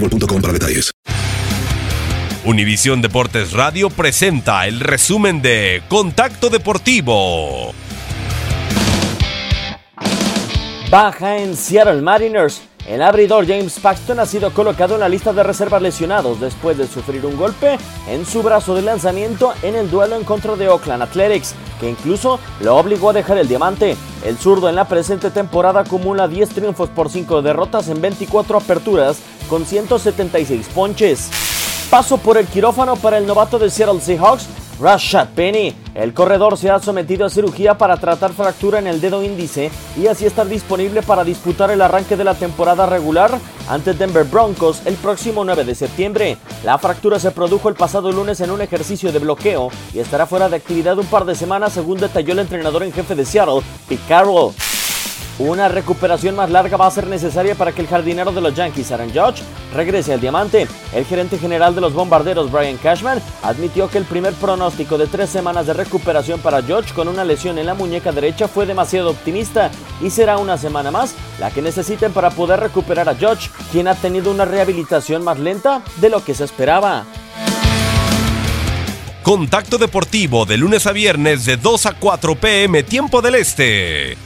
boostmobile.com para detalles. Univisión Deportes Radio presenta el resumen de Contacto Deportivo. Baja en Seattle Mariners. El abridor James Paxton ha sido colocado en la lista de reservas lesionados después de sufrir un golpe en su brazo de lanzamiento en el duelo en contra de Oakland Athletics, que incluso lo obligó a dejar el diamante. El zurdo en la presente temporada acumula 10 triunfos por 5 derrotas en 24 aperturas con 176 ponches. Paso por el quirófano para el novato de Seattle Seahawks, Rashad Penny. El corredor se ha sometido a cirugía para tratar fractura en el dedo índice y así estar disponible para disputar el arranque de la temporada regular ante Denver Broncos el próximo 9 de septiembre. La fractura se produjo el pasado lunes en un ejercicio de bloqueo y estará fuera de actividad un par de semanas según detalló el entrenador en jefe de Seattle, Pete Carroll. Una recuperación más larga va a ser necesaria para que el jardinero de los Yankees, Aaron Judge, regrese al diamante. El gerente general de los bombarderos, Brian Cashman, admitió que el primer pronóstico de tres semanas de recuperación para Judge con una lesión en la muñeca derecha fue demasiado optimista y será una semana más la que necesiten para poder recuperar a Judge, quien ha tenido una rehabilitación más lenta de lo que se esperaba. Contacto Deportivo de lunes a viernes de 2 a 4 pm tiempo del Este.